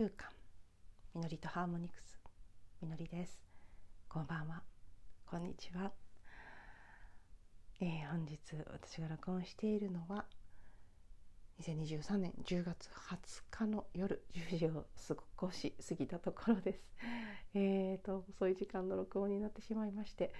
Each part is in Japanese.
空間。みのりとハーモニクス。みのりです。こんばんは。こんにちは、えー、本日私が録音しているのは2023年10月20日の夜10時を少し過ぎたところです。えーと遅い時間の録音になってしまいまして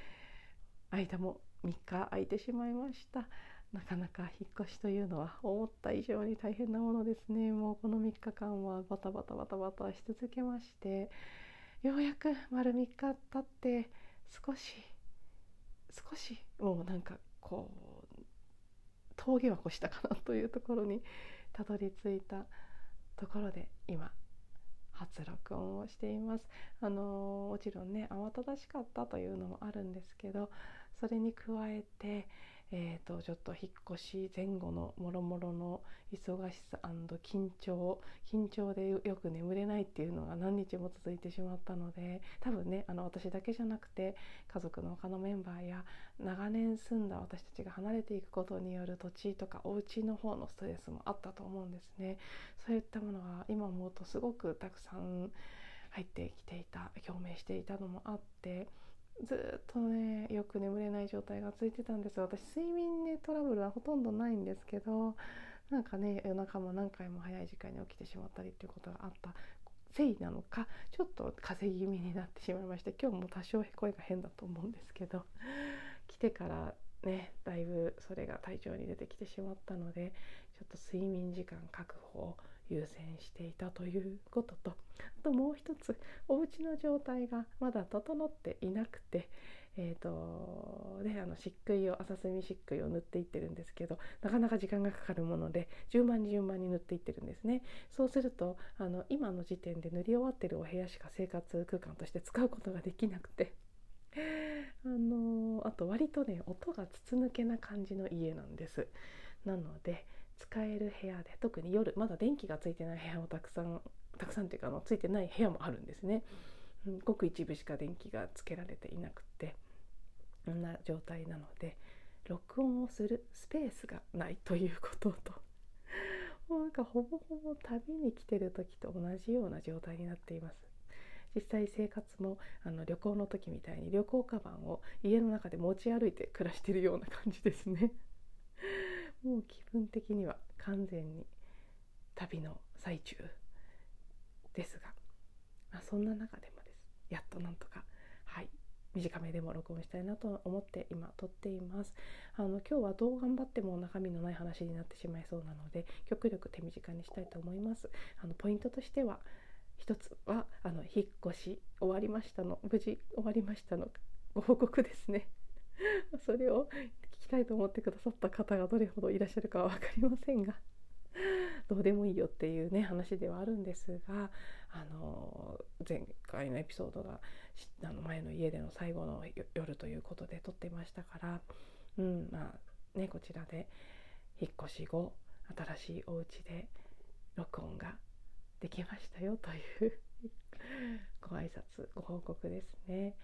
間も3日空いてしまいました。なかなか引っ越しというのは思った以上に大変なものですね。もうこの3日間はバタバタバタバタし続けましてようやく丸3日経って少し少しもうなんかこう峠は越したかなというところにたどり着いたところで今初録音をしています。あのもちろんね慌ただしかったというのもあるんですけどそれに加えてえーと、ちょっと引っ越し前後のもろもろの忙しさ緊張緊張でよく眠れないっていうのが何日も続いてしまったので多分ねあの私だけじゃなくて家族の他のメンバーや長年住んだ私たちが離れていくことによる土地とかお家の方のストレスもあったと思うんですね。そういったものが今思うとすごくたくさん入ってきていた表明していたのもあってずっとねよく眠れない状態が続いてたんです私睡眠ねトラブルはほとんどないんですけどなんかね夜中も何回も早い時間に起きてしまったりっていうことがあった。せいなのかちょっと風邪気味になってしまいまして今日も多少声が変だと思うんですけど来てからねだいぶそれが体調に出てきてしまったのでちょっと睡眠時間確保優先していたということとあともう一つお家の状態がまだ整っていなくてえーとね、あの漆喰を浅墨漆喰を塗っていってるんですけどなかなか時間がかかるもので順番に順番に塗っていってるんですね。そうするとあの今の時点で塗り終わってるお部屋しか生活空間として使うことができなくてあのあと割とね音が筒抜けな感じの家なんです。なので使える部屋で特に夜まだ電気がついてない部屋もたくさんたくさんというかあのついてない部屋もあるんですね、うん、ごく一部しか電気がつけられていなくてそんな状態なので録音をするスペースがないということともうなんかほぼほぼ旅に来てる時と同じような状態になっています。実際生活もあの旅行の時みたいに旅行カバンを家の中で持ち歩いて暮らしてるような感じですねもう気分的には完全に旅の最中ですが、まあ、そんな中でもです。やっとなんとかはい。短めでも録音したいなと思って今撮っています。あの今日はどう頑張っても中身のない話になってしまいそうなので極力手短にしたいと思います。あのポイントとしては一つはあの引っ越し終わりましたの無事終わりましたのご報告ですね。それを聞きたいと思ってくださった方がどれほどいらっしゃるかは分かりませんが どうでもいいよっていうね話ではあるんですがあの前回のエピソードがあの前の家での最後の夜ということで撮ってましたから、うんまあね、こちらで引っ越し後新しいお家で録音ができましたよという ご挨拶ご報告ですね。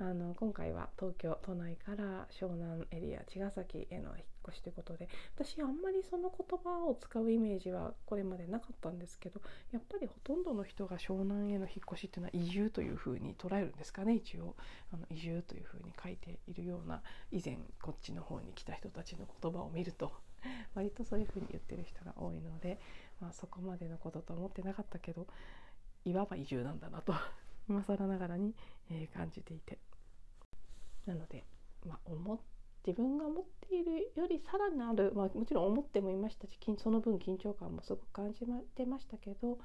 あの今回は東京都内から湘南エリア茅ヶ崎への引っ越しということで私あんまりその言葉を使うイメージはこれまでなかったんですけどやっぱりほとんどの人が湘南への引っ越しっていうのは移住というふうに捉えるんですかね一応。あの移住というふうに書いているような以前こっちの方に来た人たちの言葉を見ると 割とそういうふうに言ってる人が多いので、まあ、そこまでのことと思ってなかったけどいわば移住なんだなと 今更ながらに、え、感じていて。なので、まあ、思自分が思っているよりさらなる、まあ、もちろん思ってもいましたしその分緊張感もすごく感じてましたけど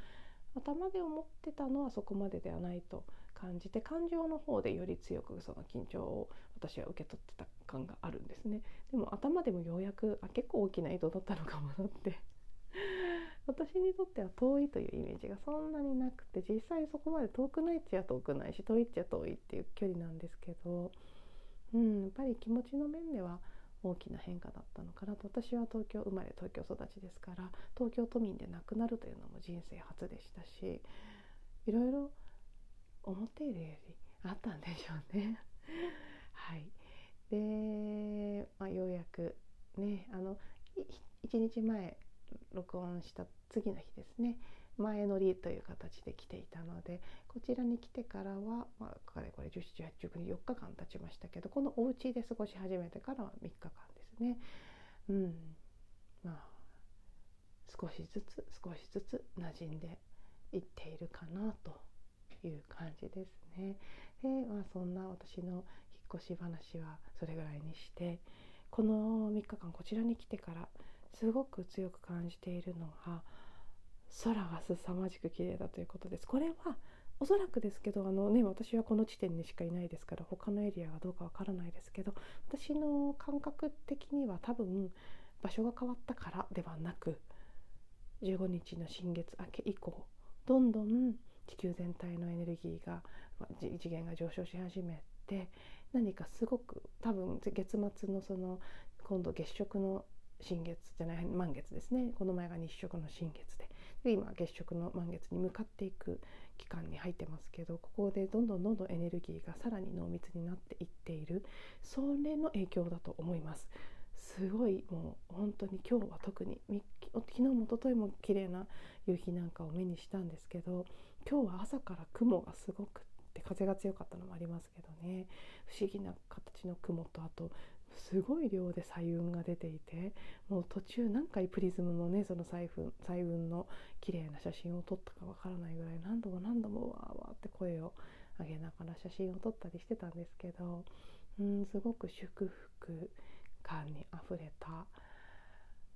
頭で思ってたのはそこまでではないと感じて感情の方でより強くその緊張を私は受け取ってた感があるんですね。でも頭でもようやくあ結構大きな移動だったのかもなって。私にとっては遠いというイメージがそんなになくて実際そこまで遠くないっちゃ遠くないし遠いっちゃ遠いっていう距離なんですけど、うん、やっぱり気持ちの面では大きな変化だったのかなと。私は東京生まれ東京育ちですから東京都民で亡くなるというのも人生初でしたしいろいろ思っているよりあったんでしょうね。はい。で、まあ、ようやくねあの1日前録音した次の日ですね。前乗りという形で来ていたのでこちらに来てからは、まあ、かれこれ171819 4日間経ちましたけどこのお家で過ごし始めてからは3日間ですね。うんまあ少しずつ少しずつ馴染んでいっているかなという感じですね。でまあそんな私の引っ越し話はそれぐらいにしてこの3日間こちらに来てからすごく強く感じているのが空が凄まじく綺麗だということです。これはおそらくですけどあの、ね、私はこの地点にしかいないですから他のエリアがどうかわからないですけど私の感覚的には多分場所が変わったからではなく15日の新月明け以降どんどん地球全体のエネルギーが次元が上昇し始めて何かすごく多分月末のその今度月食の新月じゃない満月ですねこの前が日食の新月で今月食の満月に向かっていく期間に入ってますけどここでどんどんどんどんエネルギーがさらに濃密になっていっているそれの影響だと思います。すごいもう本当に今日は特に昨日も一昨日も綺麗な夕日なんかを目にしたんですけど今日は朝から雲がすごくって風が強かったのもありますけどね不思議な形の雲とあとすごい量で彩雲が出ていてもう途中何回プリズムのねその彩雲彩雲の綺麗な写真を撮ったかわからないぐらい何度も何度もわーわーって声を上げながら写真を撮ったりしてたんですけどうんすごく祝福感にあふれた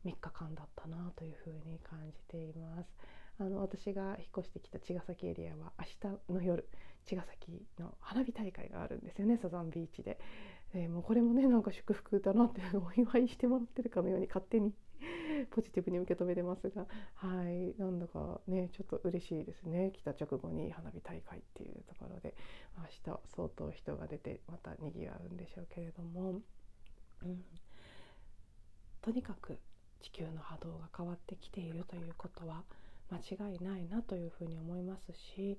3日間だったなというふうに感じています。あの私が引っ越してきた茅ヶ崎エリアは明日の夜茅ヶ崎の花火大会があるんですよねサザンビーチで。えー、もうこれもねなんか祝福だなって お祝いしてもらってるかのように勝手に ポジティブに受け止めてますがはいなんだかねちょっと嬉しいですね。来た直後に花火大会っていうところで明日相当人が出てまたにぎわうんでしょうけれども、うん、とにかく地球の波動が変わってきているということは間違いないなというふうに思いますし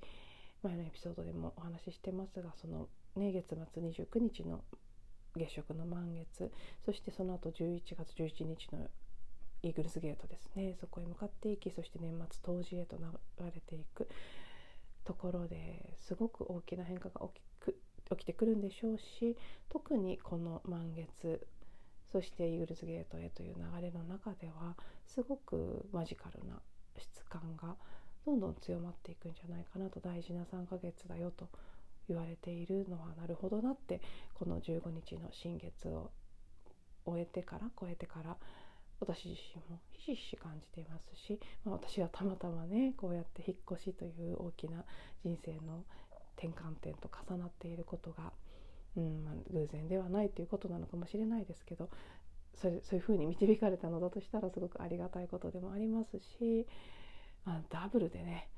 前のエピソードでもお話ししてますがその、ね、月末29日の月食の満月。そしてその後11月11日のイーグルスゲートですね。そこへ向かっていきそして年末冬至へと流れていく。ところですごく大きな変化が起きく起きてくるんでしょうし特にこの満月そしてイーグルスゲートへという流れの中ではすごくマジカルな質感がどんどん強まっていくんじゃないかなと。大事な3ヶ月だよと言われているのはなるほどなってこの15日の新月を終えてから超えてから私自身もひしひし感じていますし、まあ、私はたまたまねこうやって引っ越しという大きな人生の転換点と重なっていることが、うんまあ、偶然ではないということなのかもしれないですけどそれそういうふうに導かれたのだとしたらすごくありがたいことでもありますし、まあ、ダブルでね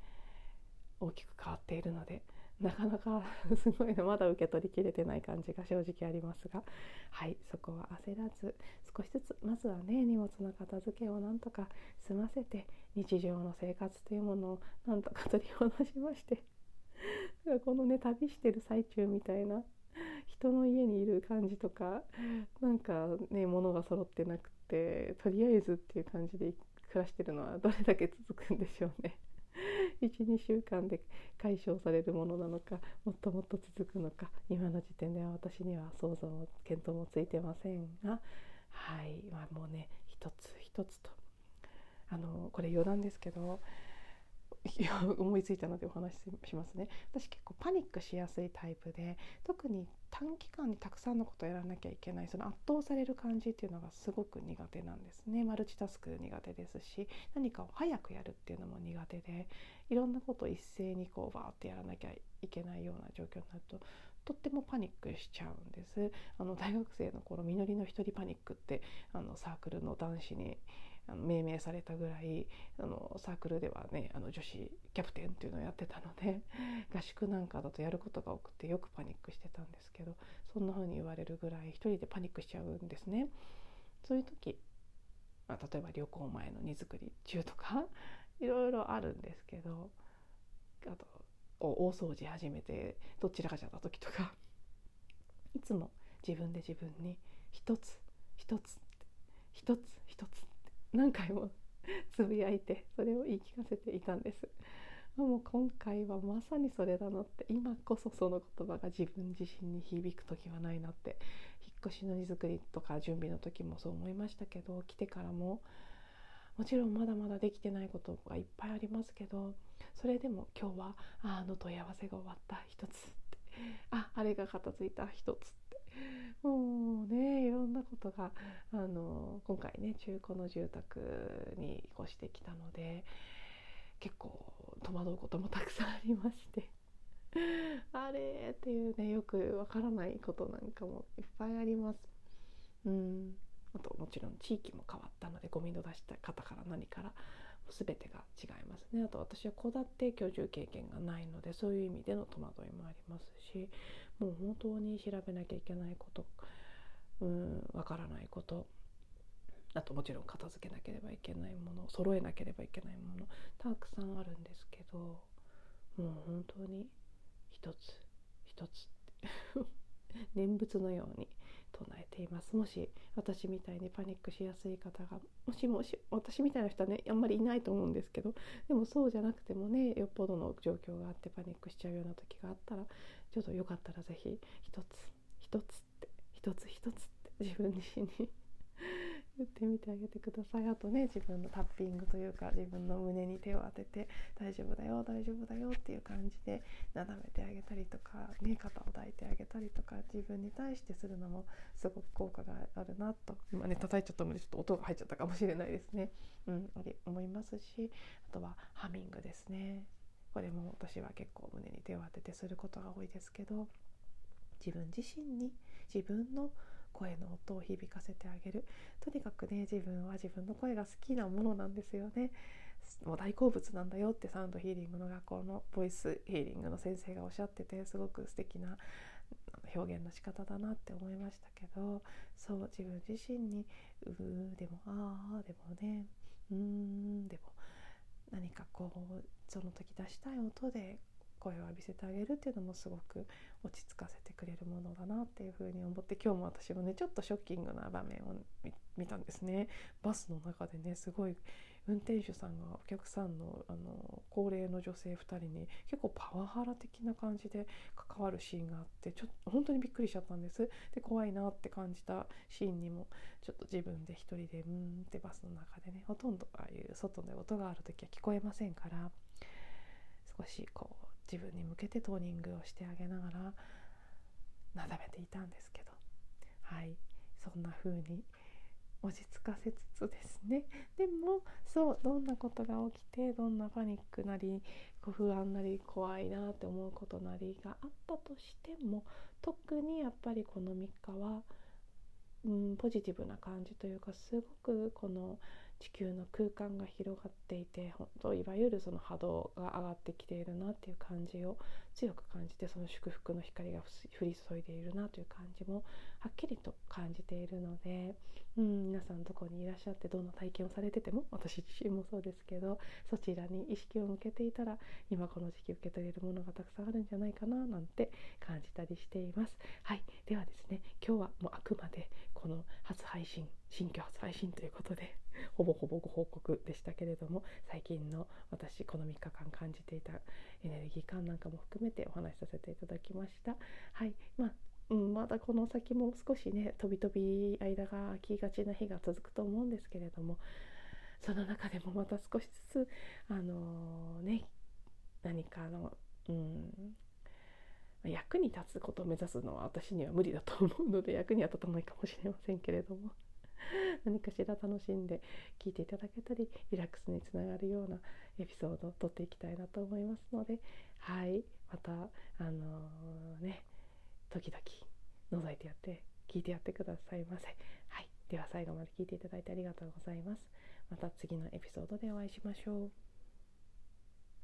大きく変わっているのでなかなかすごいのまだ受け取りきれてない感じが正直ありますが。はいそこは焦らず少しずつまずはね荷物の片付けをなんとか済ませて日常の生活というものをなんとか取り戻しまして。このね旅してる最中みたいな人の家にいる感じとかなんかね物が揃ってなくてとりあえずっていう感じで暮らしてるのはどれだけ続くんでしょうね。12週間で解消されるものなのかもっともっと続くのか今の時点では私には想像も検討もついてませんがはい、まあ、もうね一つ一つとあのこれ余談ですけど 思いついたのでお話ししますね。私結構パニックしやすいタイプで特に短期間にたくさんのことをやらなきゃいけないその圧倒される感じっていうのがすごく苦手なんですね。マルチタスク苦手ですし何かを早くやるっていうのも苦手でいろんなことを一斉にこうバーってやらなきゃいけないような状況になるととってもパニックしちゃうんです。あの大学生の頃みのりの一人パニックってあのサークルの男子にあの命名されたぐらいあのサークルではねあの女子キャプテンっていうのをやってたので 合宿なんかだとやることが多くてよくパニックしてたんですけどそんな風に言われるぐらい一人でパニックしちゃうんですね。そういう時、まあ、例えば旅行前の荷造り中とか いろいろあるんですけどあと大掃除始めてどちらかちゃった時とかいつも自分で自分に一つ一つ一つ一つ何回も つぶやいてそれを言い聞かせていたんです。もう今回はまさにそれだなって今こそその言葉が自分自身に響く時はないなって引っ越しの荷造りとか準備の時もそう思いましたけど来てからももちろんまだまだできてないことがいっぱいありますけどそれでも今日はあの問い合わせが終わった一つってああれが片付いた一つって もうねいろんなことがあの今回ね中古の住宅に越してきたので結構戸惑うこともたくさんありまして。あれっていうねよくわからないことなんかもいっぱいあります。うん。あともちろん地域も変わったのでゴミの出した方から何から全てが違いますね。あと私は戸建て居住経験がないのでそういう意味での戸惑いもありますしもう本当に調べなきゃいけないこと。うんわからないこと。あともちろん片付けなければいけないもの。揃えなければいけないもの。たくさんあるんですけどもう本当に一つ一つ 念仏のように。唱えています。もし私みたいにパニックしやすい方がもしもし私みたいな人はねあんまりいないと思うんですけどでもそうじゃなくてもねよっぽどの状況があってパニックしちゃうような時があったらちょっとよかったら是非一つ一つって一つ一つって自分自身に言ってみてあげてください。あとね自分のタッピングというか自分の胸に手を当てて大丈夫だよ大丈夫だよっていう感じでなだめてあげたりとか、ね、肩を抱いてあげたりとか自分に対してするのもすごく効果があるなと。今ね叩いちゃったのでちょっと音が入っちゃったかもしれないですね、うん、思いますしあとはハミングですね。これも私は結構胸に手を当ててすることが多いですけど自分自身に自分の声の音を響かせてあげる。とにかくね自分は自分の声が好きなものなんですよね。もう大好物なんだよってサウンドヒーリングの学校のボイスヒーリングの先生がおっしゃっててすごく素敵な表現の仕方だなって思いましたけどそう自分自身に「うー」でも「あー」でもね「うーん」でも何かこうその時出したい音で声を浴びせてあげるっていうのもすごく落ち着かせてくれるものだなっていうふうに思って今日も私もねちょっとショッキングな場面を見たんですね。バスの中でねすごい運転手さんがお客さんのあの高齢の女性2人に結構パワハラ的な感じで関わるシーンがあってちょっと本当にびっくりしちゃったんです。で怖いなって感じたシーンにもちょっと自分で一人でうんってバスの中でねほとんどああいう外で音がある時は聞こえませんから少しこう自分に向けてトーニングをしてあげながらなだめていたんですけど。はい。そんな風に落ち着かせつつですね。でもそうどんなことが起きてどんなパニックなりこう不安なり怖いなって思うことなりがあったとしても特にやっぱりこの3日は、うん、ポジティブな感じというかすごくこの地球の空間が広がっていて本当いわゆるその波動が上がってきているなっていう感じを強く感じてその祝福の光が降り注いでいるなという感じもはっきりと感じているので、うん、皆さんどこにいらっしゃってどんな体験をされてても私自身もそうですけどそちらに意識を向けていたら今この時期受け取れるものがたくさんあるんじゃないかななんて感じたりしています。はい、ではですね今日はもうあくまでこの初配信新居初配信ということで ほぼほぼご報告でしたけれども最近の私この3日間感じていたエネルギー感なんかも含めてお話しさせていただきました。はいまあうん、まだこの先も少しね飛び飛び間が空きがちな日が続くと思うんですけれどもその中でもまた少しずつあのー、ね何かの、うん、役に立つことを目指すのは私には無理だと思うので 役には立たないかもしれませんけれども 何かしら楽しんで聞いていただけたりリラックスにつながるようなエピソードを撮っていきたいなと思いますのではいまたあのー、ね時々覗いてやって聞いてやってくださいませ。はい、では最後まで聞いていただいてありがとうございます。また次のエピソードでお会いしましょう。